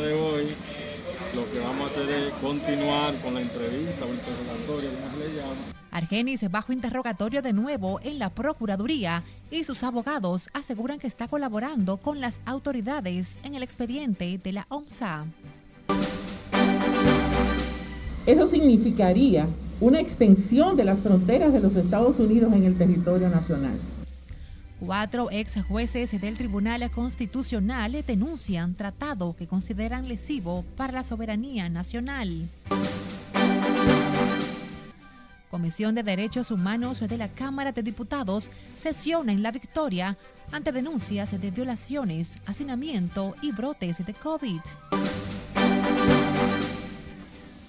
día de hoy lo que vamos a hacer es continuar con la entrevista o interrogatorio, como se le llama. Argenis bajo interrogatorio de nuevo en la Procuraduría y sus abogados aseguran que está colaborando con las autoridades en el expediente de la OMSA. Eso significaría una extensión de las fronteras de los Estados Unidos en el territorio nacional. Cuatro ex jueces del Tribunal Constitucional denuncian tratado que consideran lesivo para la soberanía nacional. Comisión de Derechos Humanos de la Cámara de Diputados sesiona en La Victoria ante denuncias de violaciones, hacinamiento y brotes de COVID.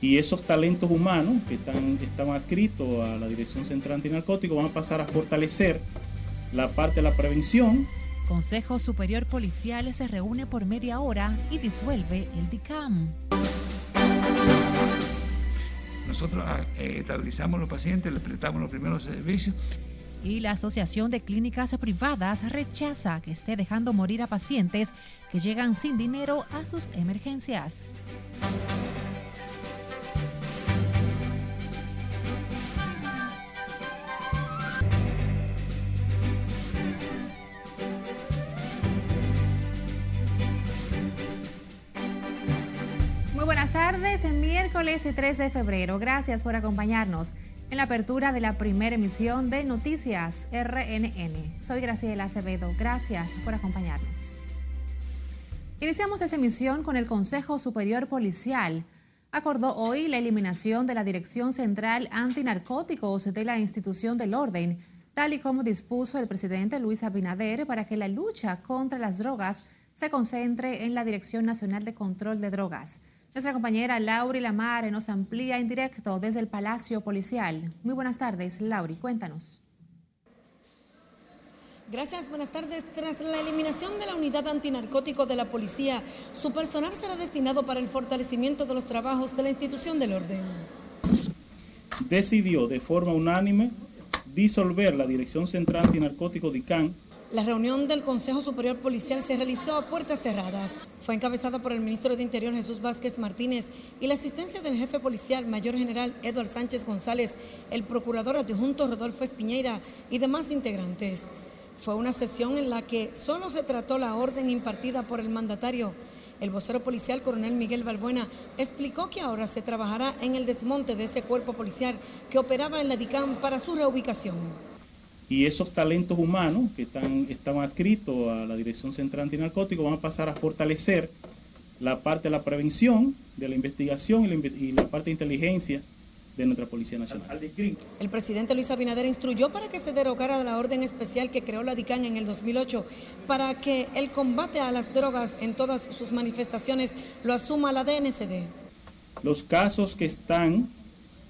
Y esos talentos humanos que están, adscritos a la Dirección Central Antinarcótico van a pasar a fortalecer la parte de la prevención. Consejo Superior Policial se reúne por media hora y disuelve el DICAM. Nosotros ah, eh, estabilizamos a los pacientes, les prestamos los primeros servicios. Y la Asociación de Clínicas Privadas rechaza que esté dejando morir a pacientes que llegan sin dinero a sus emergencias. En miércoles 3 de febrero. Gracias por acompañarnos en la apertura de la primera emisión de Noticias RNN. Soy Graciela Acevedo. Gracias por acompañarnos. Iniciamos esta emisión con el Consejo Superior Policial. Acordó hoy la eliminación de la Dirección Central Antinarcóticos de la Institución del Orden, tal y como dispuso el presidente Luis Abinader para que la lucha contra las drogas se concentre en la Dirección Nacional de Control de Drogas. Nuestra compañera Lauri Lamar nos amplía en directo desde el Palacio Policial. Muy buenas tardes, Lauri, cuéntanos. Gracias, buenas tardes. Tras la eliminación de la unidad antinarcótico de la policía, su personal será destinado para el fortalecimiento de los trabajos de la institución del orden. Decidió de forma unánime disolver la Dirección Central Antinarcótico DICAN la reunión del Consejo Superior Policial se realizó a puertas cerradas. Fue encabezada por el ministro de Interior Jesús Vázquez Martínez y la asistencia del jefe policial mayor general Eduardo Sánchez González, el procurador adjunto Rodolfo Espiñeira y demás integrantes. Fue una sesión en la que solo se trató la orden impartida por el mandatario. El vocero policial, coronel Miguel Balbuena, explicó que ahora se trabajará en el desmonte de ese cuerpo policial que operaba en la DICAM para su reubicación y esos talentos humanos que están, estaban adscritos a la Dirección Central Antinarcótico van a pasar a fortalecer la parte de la prevención, de la investigación y la, parte de inteligencia de nuestra Policía Nacional. El presidente Luis Abinader instruyó para que se derogara la orden especial que creó la DICAN en el 2008 para que el combate a las drogas en todas sus manifestaciones lo asuma la DNCD. Los casos que están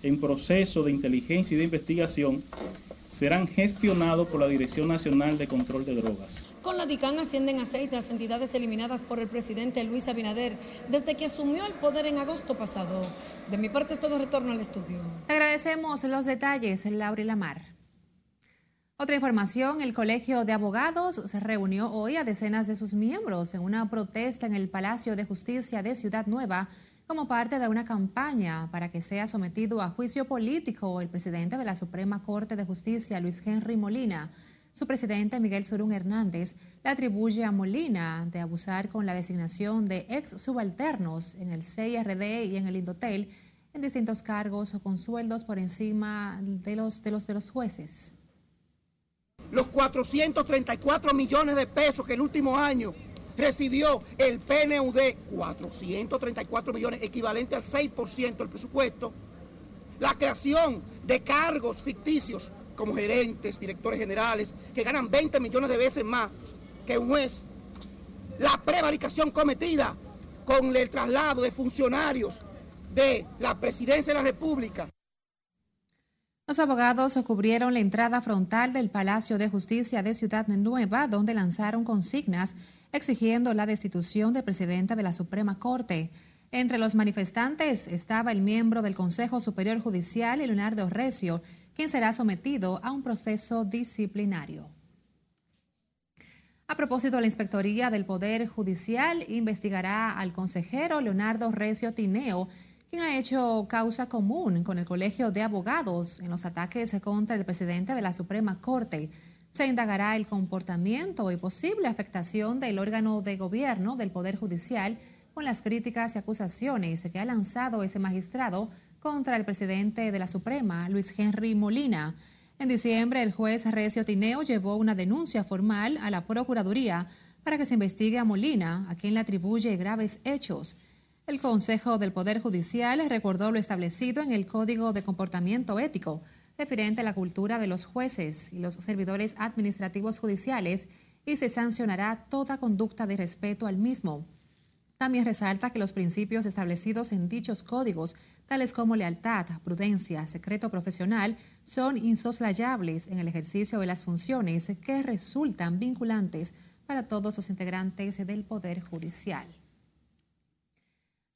en proceso de inteligencia y de investigación serán gestionados por la Dirección Nacional de Control de Drogas. Con la DICAN ascienden a seis las entidades eliminadas por el presidente Luis Abinader desde que asumió el poder en agosto pasado. De mi parte es todo retorno al estudio. Agradecemos los detalles, Laura Lamar. Otra información, el Colegio de Abogados se reunió hoy a decenas de sus miembros en una protesta en el Palacio de Justicia de Ciudad Nueva como parte de una campaña para que sea sometido a juicio político el presidente de la Suprema Corte de Justicia, Luis Henry Molina. Su presidente, Miguel Surún Hernández, le atribuye a Molina de abusar con la designación de ex subalternos en el CIRD y en el Indotel en distintos cargos o con sueldos por encima de los de los, de los jueces. Los 434 millones de pesos que el último año recibió el PNUD 434 millones, equivalente al 6% del presupuesto, la creación de cargos ficticios como gerentes, directores generales, que ganan 20 millones de veces más que un juez, la prevaricación cometida con el traslado de funcionarios de la presidencia de la República. Los abogados cubrieron la entrada frontal del Palacio de Justicia de Ciudad Nueva, donde lanzaron consignas exigiendo la destitución del presidente de la Suprema Corte. Entre los manifestantes estaba el miembro del Consejo Superior Judicial, Leonardo Recio, quien será sometido a un proceso disciplinario. A propósito, la Inspectoría del Poder Judicial investigará al consejero Leonardo Recio Tineo, quien ha hecho causa común con el Colegio de Abogados en los ataques contra el presidente de la Suprema Corte. Se indagará el comportamiento y posible afectación del órgano de gobierno del Poder Judicial con las críticas y acusaciones que ha lanzado ese magistrado contra el presidente de la Suprema, Luis Henry Molina. En diciembre, el juez Recio Tineo llevó una denuncia formal a la Procuraduría para que se investigue a Molina, a quien le atribuye graves hechos. El Consejo del Poder Judicial recordó lo establecido en el Código de Comportamiento Ético referente a la cultura de los jueces y los servidores administrativos judiciales y se sancionará toda conducta de respeto al mismo. También resalta que los principios establecidos en dichos códigos, tales como lealtad, prudencia, secreto profesional, son insoslayables en el ejercicio de las funciones que resultan vinculantes para todos los integrantes del Poder Judicial.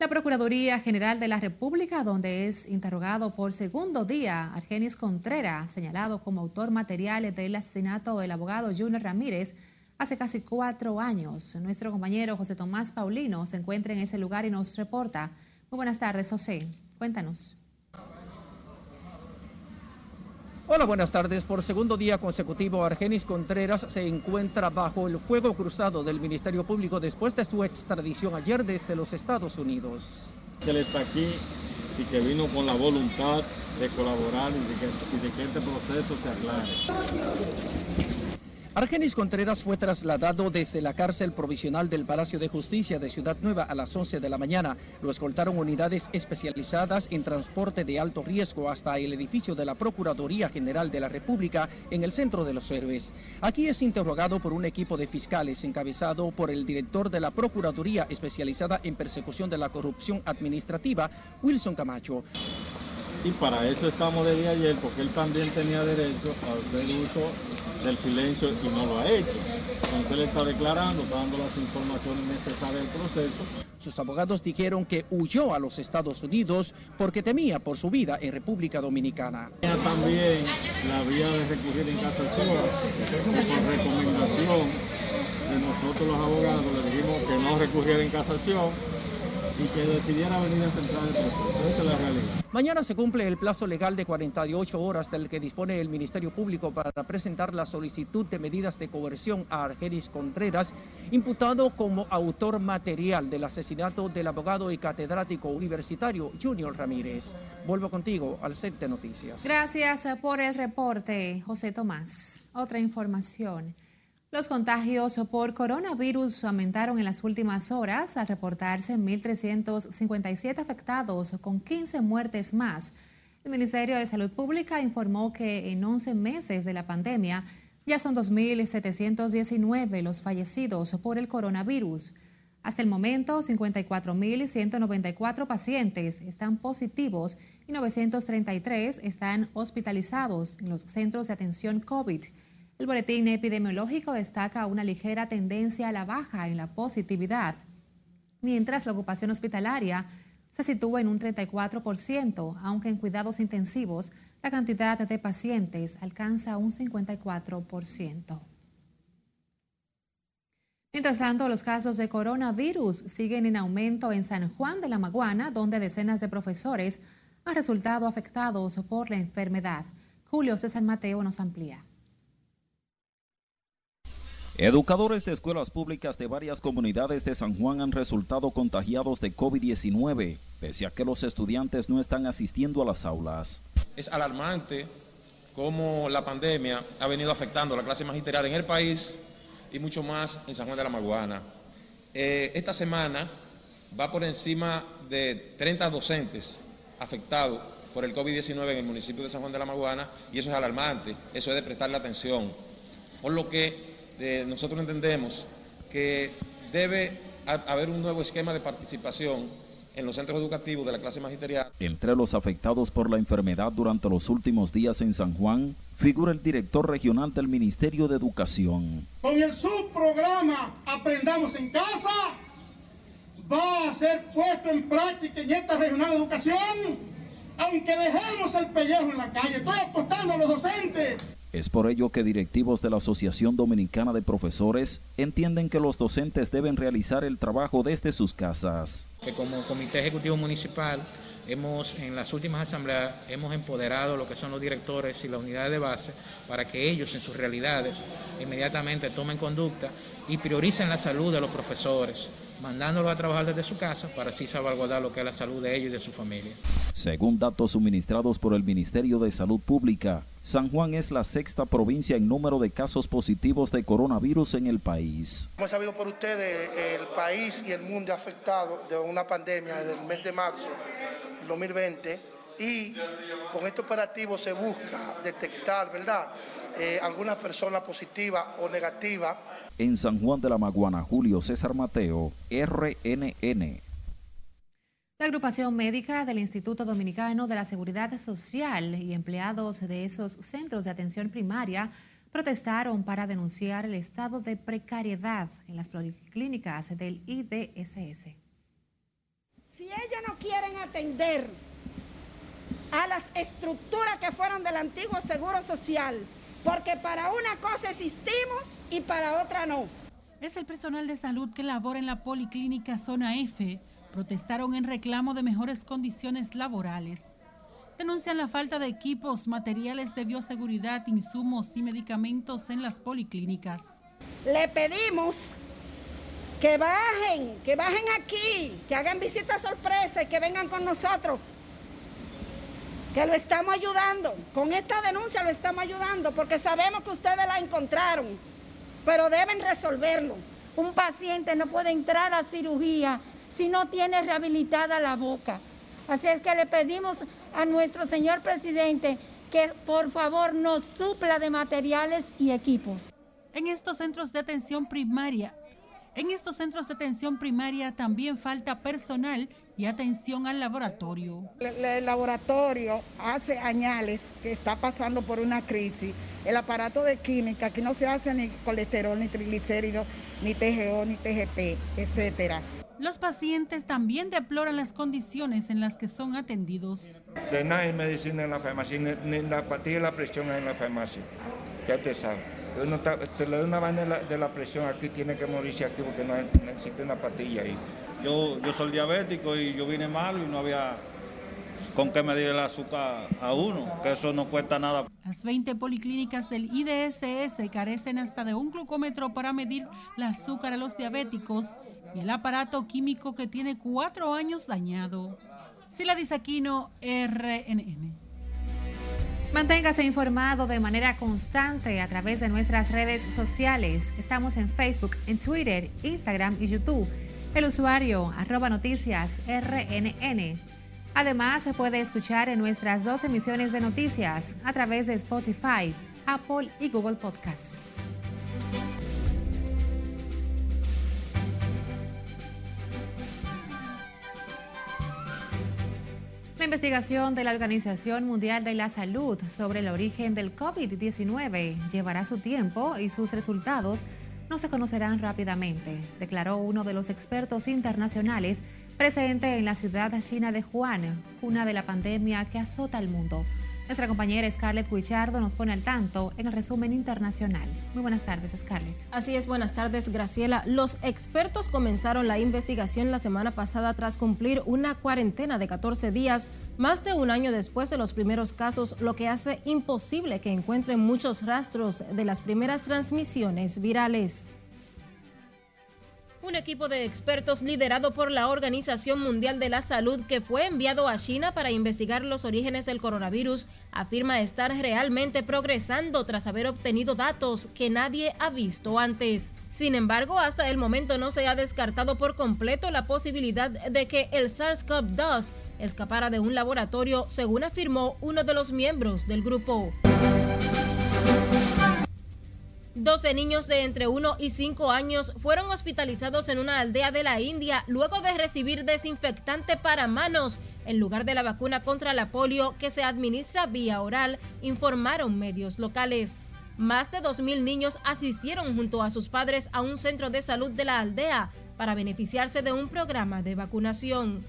La Procuraduría General de la República, donde es interrogado por segundo día Argenis Contreras, señalado como autor material del asesinato del abogado Junior Ramírez hace casi cuatro años. Nuestro compañero José Tomás Paulino se encuentra en ese lugar y nos reporta. Muy buenas tardes, José. Cuéntanos. Hola, buenas tardes. Por segundo día consecutivo, Argenis Contreras se encuentra bajo el fuego cruzado del Ministerio Público después de su extradición ayer desde los Estados Unidos. Él está aquí y que vino con la voluntad de colaborar y de que, y de que este proceso se aclare. Argenis Contreras fue trasladado desde la cárcel provisional del Palacio de Justicia de Ciudad Nueva a las 11 de la mañana. Lo escoltaron unidades especializadas en transporte de alto riesgo hasta el edificio de la Procuraduría General de la República en el centro de los héroes. Aquí es interrogado por un equipo de fiscales encabezado por el director de la Procuraduría especializada en persecución de la corrupción administrativa, Wilson Camacho. Y para eso estamos desde ayer, porque él también tenía derecho a hacer uso del silencio y no lo ha hecho. Entonces él está declarando, está dando las informaciones necesarias del proceso. Sus abogados dijeron que huyó a los Estados Unidos porque temía por su vida en República Dominicana. También la vía de recurrir en casación, por recomendación de nosotros los abogados, le dijimos que no recurriera en casación y que decidiera venir a enfrentar el proceso. Esa es la realidad. Mañana se cumple el plazo legal de 48 horas del que dispone el Ministerio Público para presentar la solicitud de medidas de coerción a Argenis Contreras, imputado como autor material del asesinato del abogado y catedrático universitario Junior Ramírez. Vuelvo contigo al set de noticias. Gracias por el reporte, José Tomás. Otra información. Los contagios por coronavirus aumentaron en las últimas horas al reportarse 1.357 afectados con 15 muertes más. El Ministerio de Salud Pública informó que en 11 meses de la pandemia ya son 2.719 los fallecidos por el coronavirus. Hasta el momento, 54.194 pacientes están positivos y 933 están hospitalizados en los centros de atención COVID. El boletín epidemiológico destaca una ligera tendencia a la baja en la positividad, mientras la ocupación hospitalaria se sitúa en un 34%, aunque en cuidados intensivos la cantidad de pacientes alcanza un 54%. Mientras tanto, los casos de coronavirus siguen en aumento en San Juan de la Maguana, donde decenas de profesores han resultado afectados por la enfermedad. Julio César Mateo nos amplía. Educadores de escuelas públicas de varias comunidades de San Juan han resultado contagiados de COVID-19, pese a que los estudiantes no están asistiendo a las aulas. Es alarmante cómo la pandemia ha venido afectando la clase magisterial en el país y mucho más en San Juan de la Maguana. Eh, esta semana va por encima de 30 docentes afectados por el COVID-19 en el municipio de San Juan de la Maguana y eso es alarmante, eso es de prestarle atención. Por lo que nosotros entendemos que debe haber un nuevo esquema de participación en los centros educativos de la clase magisterial. Entre los afectados por la enfermedad durante los últimos días en San Juan, figura el director regional del Ministerio de Educación. Con el subprograma Aprendamos en Casa, va a ser puesto en práctica en esta regional de educación, aunque dejemos el pellejo en la calle. Estoy apostando a los docentes Es por ello que directivos de la Asociación Dominicana de Profesores entienden que los docentes deben realizar el trabajo desde sus casas. Que como Comité Ejecutivo Municipal hemos en las últimas asambleas hemos empoderado lo que son los directores y las unidades de base para que ellos en sus realidades inmediatamente tomen conducta y prioricen la salud de los profesores, mandándolos a trabajar desde su casa para así salvaguardar lo que es la salud de ellos y de su familia. Según datos suministrados por el Ministerio de Salud Pública, San Juan es la sexta provincia en número de casos positivos de coronavirus en el país. Como sabido por ustedes, el país y el mundo afectado de una pandemia desde el mes de marzo 2020 y con este operativo se busca detectar, ¿verdad?, eh, algunas personas positivas o negativas. En San Juan de la Maguana, Julio César Mateo, RNN. La agrupación médica del Instituto Dominicano de la Seguridad Social y empleados de esos centros de atención primaria protestaron para denunciar el estado de precariedad en las policlínicas del IDSS si ellos no quieren atender a las estructuras que fueron del antiguo Seguro Social, porque para una cosa existimos y para otra no. Es el personal de salud que labora en la Policlínica Zona F. Protestaron en reclamo de mejores condiciones laborales. Denuncian la falta de equipos, materiales de bioseguridad, insumos y medicamentos en las policlínicas. Le pedimos que bajen, que bajen aquí, que hagan visita sorpresa y que vengan con nosotros. Que lo estamos ayudando. Con esta denuncia lo estamos ayudando porque sabemos que ustedes la encontraron, pero deben resolverlo. Un paciente no puede entrar a cirugía si no tiene rehabilitada la boca. Así es que le pedimos a nuestro señor presidente que por favor nos supla de materiales y equipos. En estos centros de atención primaria en estos centros de atención primaria también falta personal y atención al laboratorio. El, laboratorio hace añales que está pasando por una crisis. El aparato de química, que no se hace ni colesterol, ni triglicéridos, ni TGO, ni TGP, etcétera. Los pacientes también deploran las condiciones en las que son atendidos. De nada hay medicina en la farmacia, ni, la patilla y la presión en la farmacia. Ya te sabes uno te le da una vaina de la, presión aquí, tiene que morirse aquí porque no, existe una patilla ahí. Yo, yo soy diabético y yo vine mal y no había con qué medir el azúcar a uno, que eso no cuesta nada. Las 20 policlínicas del IDSS carecen hasta de un glucómetro para medir el azúcar a los diabéticos y el aparato químico que tiene cuatro años dañado. Sila Disaquino, RNN. Manténgase informado de manera constante a través de nuestras redes sociales. Estamos en Facebook, en Twitter, Instagram y YouTube. El usuario arroba noticias RNN. Además, se puede escuchar en nuestras dos emisiones de noticias a través de Spotify, Apple y Google Podcasts. Investigación de la Organización Mundial de la Salud sobre el origen del COVID-19 llevará su tiempo y sus resultados no se conocerán rápidamente, declaró uno de los expertos internacionales presente en la ciudad china de Wuhan, cuna de la pandemia que azota al mundo. Nuestra compañera Scarlett Guichardo nos pone al tanto en el resumen internacional. Muy buenas tardes, Scarlett. Así es, buenas tardes, Graciela. Los expertos comenzaron la investigación la semana pasada tras cumplir una cuarentena de 14 días, más de un año después de los primeros casos, lo que hace imposible que encuentren muchos rastros de las primeras transmisiones virales. Un equipo de expertos liderado por la Organización Mundial de la Salud que fue enviado a China para investigar los orígenes del coronavirus afirma estar realmente progresando tras haber obtenido datos que nadie ha visto antes. Sin embargo, hasta el momento no se ha descartado por completo la posibilidad de que el SARS-CoV-2 escapara de un laboratorio, según afirmó uno de los miembros del grupo. 12 niños de entre 1 y 5 años fueron hospitalizados en una aldea de la India luego de recibir desinfectante para manos en lugar de la vacuna contra la polio que se administra vía oral, informaron medios locales. Más de 2.000 niños asistieron junto a sus padres a un centro de salud de la aldea para beneficiarse de un programa de vacunación.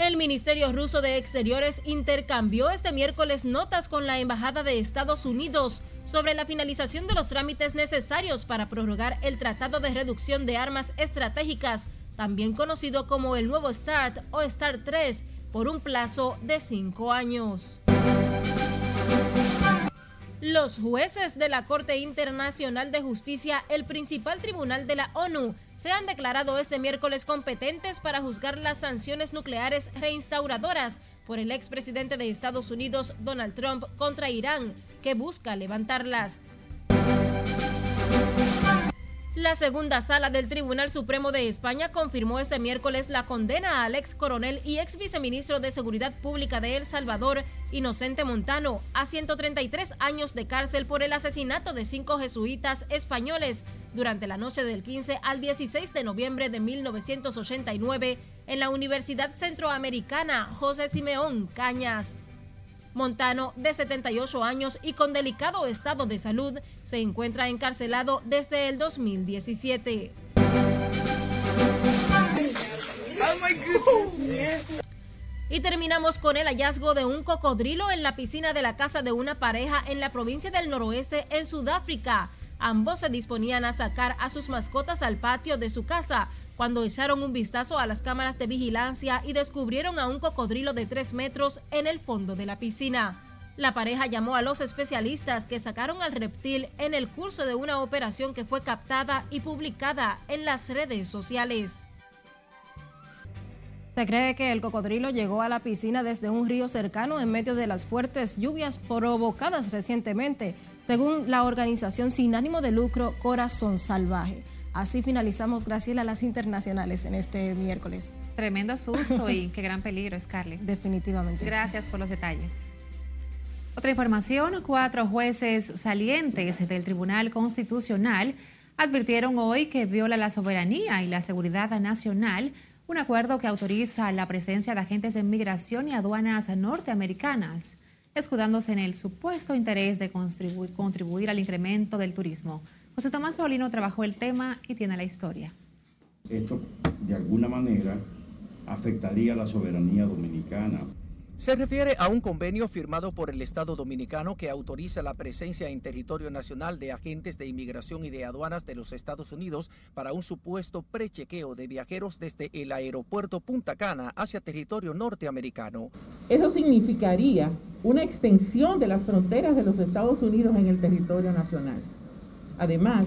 El Ministerio ruso de Exteriores intercambió este miércoles notas con la Embajada de Estados Unidos sobre la finalización de los trámites necesarios para prorrogar el Tratado de Reducción de Armas Estratégicas, también conocido como el nuevo START o START 3, por un plazo de cinco años. Los jueces de la Corte Internacional de Justicia, el principal tribunal de la ONU, se han declarado este miércoles competentes para juzgar las sanciones nucleares reinstauradoras por el expresidente de Estados Unidos, Donald Trump, contra Irán, que busca levantarlas. La segunda sala del Tribunal Supremo de España confirmó este miércoles la condena al ex coronel y ex viceministro de Seguridad Pública de El Salvador, Inocente Montano, a 133 años de cárcel por el asesinato de cinco jesuitas españoles durante la noche del 15 al 16 de noviembre de 1989 en la Universidad Centroamericana José Simeón Cañas. Montano, de 78 años y con delicado estado de salud, se encuentra encarcelado desde el 2017. Y terminamos con el hallazgo de un cocodrilo en la piscina de la casa de una pareja en la provincia del noroeste en Sudáfrica. Ambos se disponían a sacar a sus mascotas al patio de su casa cuando echaron un vistazo a las cámaras de vigilancia y descubrieron a un cocodrilo de 3 metros en el fondo de la piscina. La pareja llamó a los especialistas que sacaron al reptil en el curso de una operación que fue captada y publicada en las redes sociales. Se cree que el cocodrilo llegó a la piscina desde un río cercano en medio de las fuertes lluvias provocadas recientemente, según la organización sin ánimo de lucro Corazón Salvaje. Así finalizamos, Graciela, las internacionales en este miércoles. Tremendo susto y qué gran peligro, Scarlett. Definitivamente. Gracias por los detalles. Otra información, cuatro jueces salientes del Tribunal Constitucional advirtieron hoy que viola la soberanía y la seguridad nacional un acuerdo que autoriza la presencia de agentes de migración y aduanas norteamericanas, escudándose en el supuesto interés de contribuir al incremento del turismo. José Tomás Paulino trabajó el tema y tiene la historia. Esto, de alguna manera, afectaría la soberanía dominicana. Se refiere a un convenio firmado por el Estado Dominicano que autoriza la presencia en territorio nacional de agentes de inmigración y de aduanas de los Estados Unidos para un supuesto prechequeo de viajeros desde el aeropuerto Punta Cana hacia territorio norteamericano. Eso significaría una extensión de las fronteras de los Estados Unidos en el territorio nacional. Además,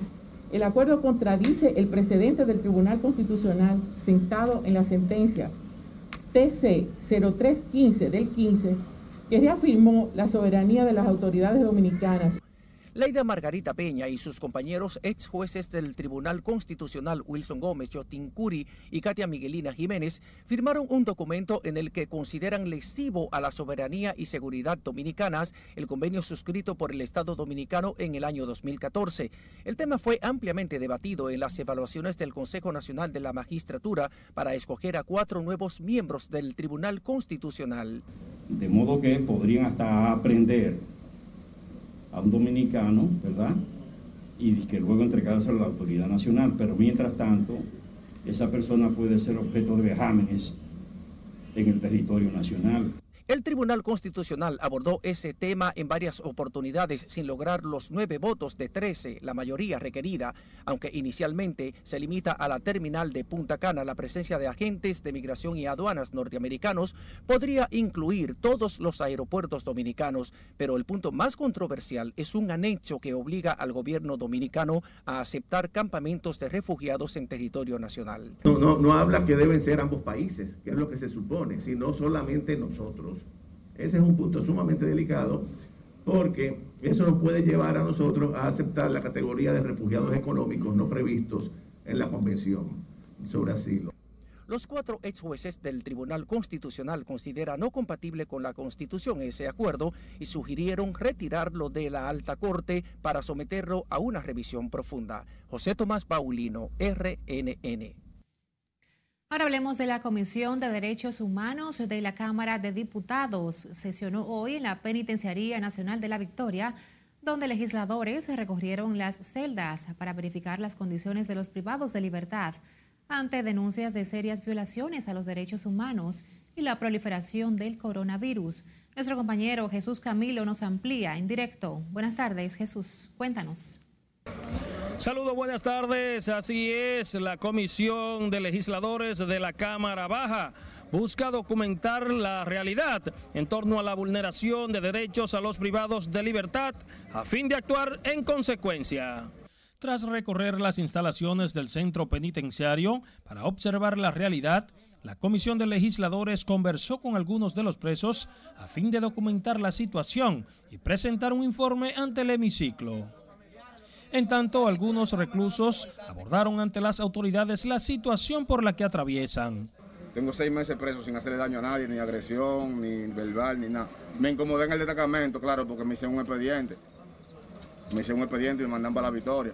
el acuerdo contradice el precedente del Tribunal Constitucional sentado en la sentencia TC 0315 del 15, que reafirmó la soberanía de las autoridades dominicanas Leida Margarita Peña y sus compañeros ex jueces del Tribunal Constitucional Wilson Gómez, Jotin Curi y Katia Miguelina Jiménez firmaron un documento en el que consideran lesivo a la soberanía y seguridad dominicanas el convenio suscrito por el Estado dominicano en el año 2014. El tema fue ampliamente debatido en las evaluaciones del Consejo Nacional de la Magistratura para escoger a cuatro nuevos miembros del Tribunal Constitucional. De modo que podrían hasta aprender a un dominicano, ¿verdad? Y que luego entregárselo a la autoridad nacional. Pero mientras tanto, esa persona puede ser objeto de vejámenes en el territorio nacional. El Tribunal Constitucional abordó ese tema en varias oportunidades sin lograr los nueve votos de 13, la mayoría requerida, aunque inicialmente se limita a la terminal de Punta Cana. La presencia de agentes de migración y aduanas norteamericanos podría incluir todos los aeropuertos dominicanos, pero el punto más controversial es un anexo que obliga al gobierno dominicano a aceptar campamentos de refugiados en territorio nacional. No, no, no habla que deben ser ambos países, que es lo que se supone, sino solamente nosotros. Ese es un punto sumamente delicado porque eso nos puede llevar a nosotros a aceptar la categoría de refugiados económicos no previstos en la Convención sobre Asilo. Los cuatro ex jueces del Tribunal Constitucional consideran no compatible con la Constitución ese acuerdo y sugirieron retirarlo de la alta corte para someterlo a una revisión profunda. José Tomás Paulino, RNN. Ahora hablemos de la Comisión de Derechos Humanos de la Cámara de Diputados. Sesionó hoy en la Penitenciaría Nacional de la Victoria, donde legisladores recorrieron las celdas para verificar las condiciones de los privados de libertad. ante denuncias de serias violaciones a los derechos humanos y la proliferación del coronavirus. Nuestro compañero Jesús Camilo nos amplía en directo. Buenas tardes, Jesús. Cuéntanos. Saludos, buenas tardes. Así es, la Comisión de Legisladores de la Cámara Baja busca documentar la realidad en torno a la vulneración de derechos a los privados de libertad a fin de actuar en consecuencia. Tras recorrer las instalaciones del centro penitenciario para observar la realidad, la Comisión de Legisladores conversó con algunos de los presos a fin de documentar la situación y presentar un informe ante el hemiciclo. En tanto, algunos reclusos abordaron ante las autoridades la situación por la que atraviesan. Tengo seis meses preso sin hacerle daño a nadie, ni agresión, ni verbal, ni nada. Me incomodé en el destacamento, claro, porque me hicieron un expediente. Me hicieron un expediente y me mandan para la victoria.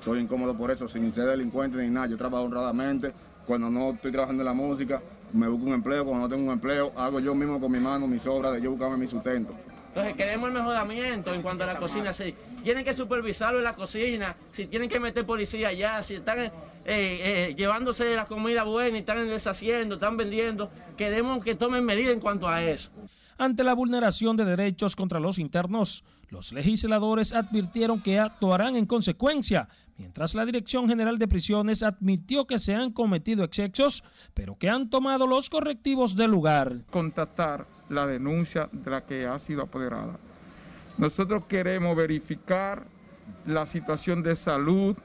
Estoy incómodo por eso, sin ser delincuente ni nada. Yo trabajo honradamente. Cuando no estoy trabajando en la música, me busco un empleo. Cuando no tengo un empleo, hago yo mismo con mi mano mis obras de yo buscarme mi sustento. Entonces queremos el mejoramiento en cuanto a la cocina. Si tienen que supervisarlo en la cocina, si tienen que meter policía allá, si están eh, eh, llevándose la comida buena y están deshaciendo, están vendiendo, queremos que tomen medidas en cuanto a eso. Ante la vulneración de derechos contra los internos, los legisladores advirtieron que actuarán en consecuencia, mientras la Dirección General de Prisiones admitió que se han cometido excesos, pero que han tomado los correctivos del lugar. Contactar la denuncia de la que ha sido apoderada. Nosotros queremos verificar la situación de salud,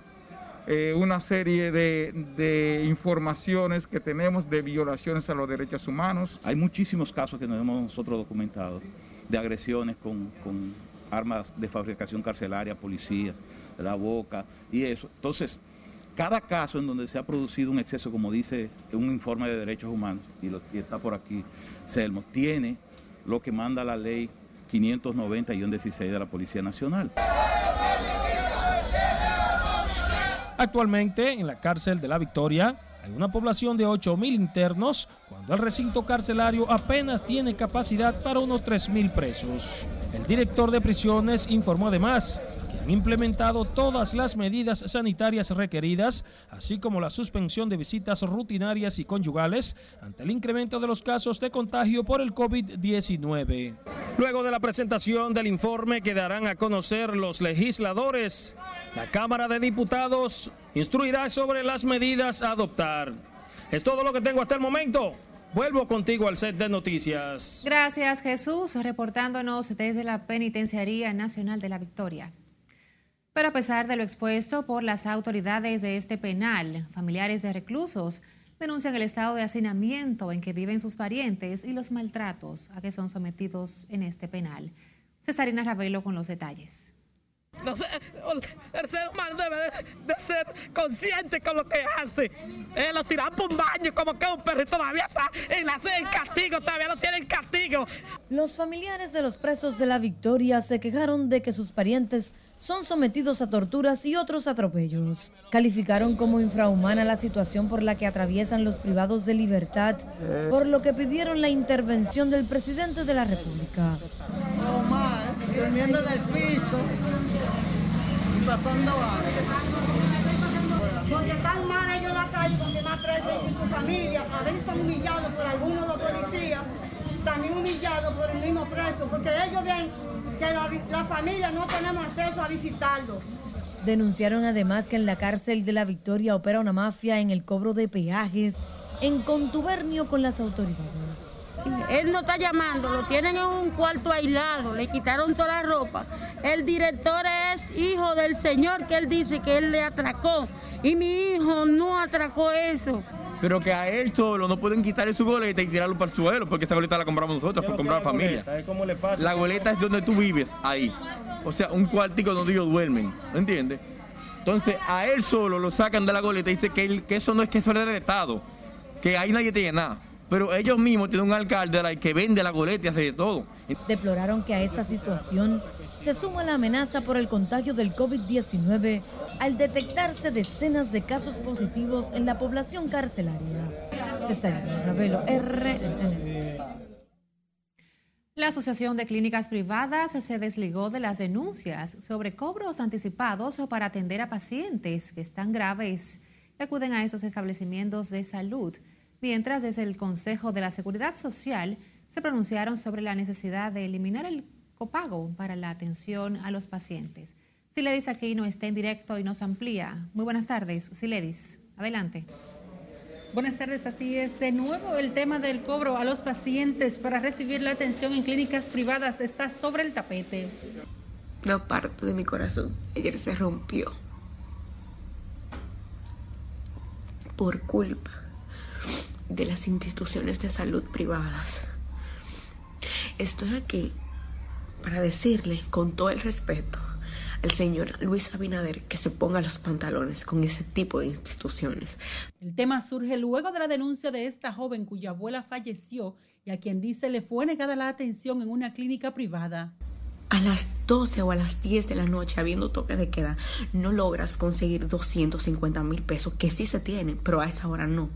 eh, una serie de, informaciones que tenemos de violaciones a los derechos humanos. Hay muchísimos casos que nos hemos nosotros documentado de agresiones con, con armas de fabricación carcelaria, policías, la boca y eso. Entonces, cada caso en donde se ha producido un exceso, como dice un informe de derechos humanos, y, está por aquí, Selmo, tiene lo que manda la ley 590-16 de la Policía Nacional. Actualmente, en la cárcel de la Victoria, hay una población de 8.000 internos, cuando el recinto carcelario apenas tiene capacidad para unos 3.000 presos. El director de prisiones informó además han implementado todas las medidas sanitarias requeridas, así como la suspensión de visitas rutinarias y conyugales ante el incremento de los casos de contagio por el COVID-19. Luego de la presentación del informe que darán a conocer los legisladores, la Cámara de Diputados instruirá sobre las medidas a adoptar. Es todo lo que tengo hasta el momento. Vuelvo contigo al set de noticias. Gracias Jesús, reportándonos desde la Penitenciaría Nacional de la Victoria. Pero a pesar de lo expuesto por las autoridades de este penal, familiares de reclusos denuncian el estado de hacinamiento en que viven sus parientes y los maltratos a que son sometidos en este penal. Cesarina Ravelo con los detalles. El ser humano debe de, ser consciente con lo que hace. Eh, lo tiran por un baño como que un perro todavía está en, la, en castigo, todavía lo tienen castigo. Los familiares de los presos de la Victoria se quejaron de que sus parientes son sometidos a torturas y otros atropellos. Calificaron como infrahumana la situación por la que atraviesan los privados de libertad, por lo que pidieron la intervención del presidente de la República. Durmiendo en el piso y pasando Porque están mal ellos en la calle, porque más presos y su familia, a veces son humillados por algunos de los policías, también humillados por el mismo preso, porque ellos ven la, familia no tenemos acceso a visitarlo. Denunciaron además que en la cárcel de la Victoria opera una mafia en el cobro de peajes en contubernio con las autoridades. Él no está llamando, lo tienen en un cuarto aislado, le quitaron toda la ropa. El director es hijo del señor que él dice que él le atracó y mi hijo no atracó eso pero que a él solo no pueden quitarle su goleta y tirarlo para el suelo, porque esa goleta la compramos nosotros, fue comprar la familia. La goleta es donde tú vives, ahí. O sea, un cuartico donde ellos duermen, ¿entiendes? Entonces, a él solo lo sacan de la goleta y dice que, que eso no es que eso es del Estado, que ahí nadie tiene nada. Pero ellos mismos tienen un alcalde que vende la goleta y hace de todo. Deploraron que a esta situación se suma la amenaza por el contagio del COVID-19 al detectarse decenas de casos positivos en la población carcelaria. César Ravelo, RNN. La Asociación de Clínicas Privadas se desligó de las denuncias sobre cobros anticipados para atender a pacientes que están graves que acuden a esos establecimientos de salud, mientras desde el Consejo de la Seguridad Social se pronunciaron sobre la necesidad de eliminar el copago para la atención a los pacientes. Siledis Aquino está en directo y nos amplía. Muy buenas tardes, Siledis. Adelante. Buenas tardes, así es. De nuevo, el tema del cobro a los pacientes para recibir la atención en clínicas privadas está sobre el tapete. Una parte de mi corazón ayer se rompió por culpa de las instituciones de salud privadas. Estoy aquí para decirle con todo el respeto al señor Luis Abinader que se ponga los pantalones con ese tipo de instituciones. El tema surge luego de la denuncia de esta joven cuya abuela falleció y a quien dice le fue negada la atención en una clínica privada. A las 12 o a las 10 de la noche, habiendo toque de queda, no logras conseguir 250 mil pesos, que sí se tienen, pero a esa hora no.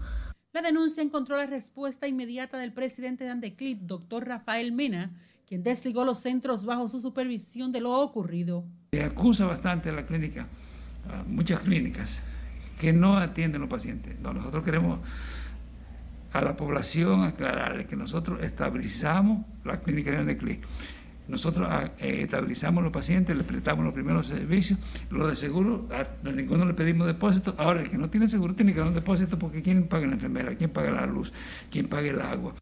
La denuncia encontró la respuesta inmediata del presidente de Andeclit, doctor Rafael Mena, quien desligó los centros bajo su supervisión de lo ocurrido. Se acusa bastante a la clínica, muchas clínicas, que no atienden a los pacientes. nosotros queremos a la población aclararle que nosotros estabilizamos la clínica de Andeclit. Nosotros ah, eh, estabilizamos a los pacientes, les prestamos los primeros servicios, los de seguro, a ninguno le pedimos depósito. Ahora, el que no tiene seguro tiene que dar un depósito porque ¿quién paga la enfermera? ¿Quién paga la luz? ¿Quién paga el agua?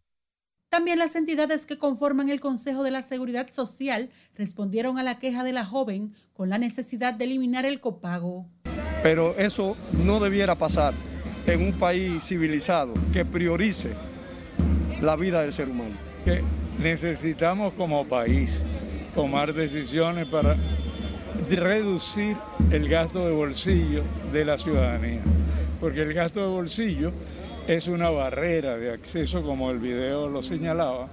También las entidades que conforman el Consejo de la Seguridad Social respondieron a la queja de la joven con la necesidad de eliminar el copago. Pero eso no debiera pasar en un país civilizado que priorice la vida del ser humano. Que necesitamos como país tomar decisiones para reducir el gasto de bolsillo de la ciudadanía, porque el gasto de bolsillo es una barrera de acceso, como el video lo señalaba.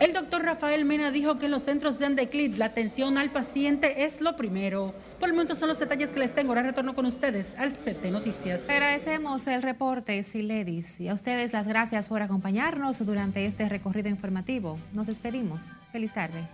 El doctor Rafael Mena dijo que en los centros de Andeclit la atención al paciente es lo primero. Por el momento son los detalles que les tengo. Ahora retorno con ustedes al CT Noticias. Agradecemos el reporte, Siledis, y a ustedes las gracias por acompañarnos durante este recorrido informativo. Nos despedimos. Feliz tarde.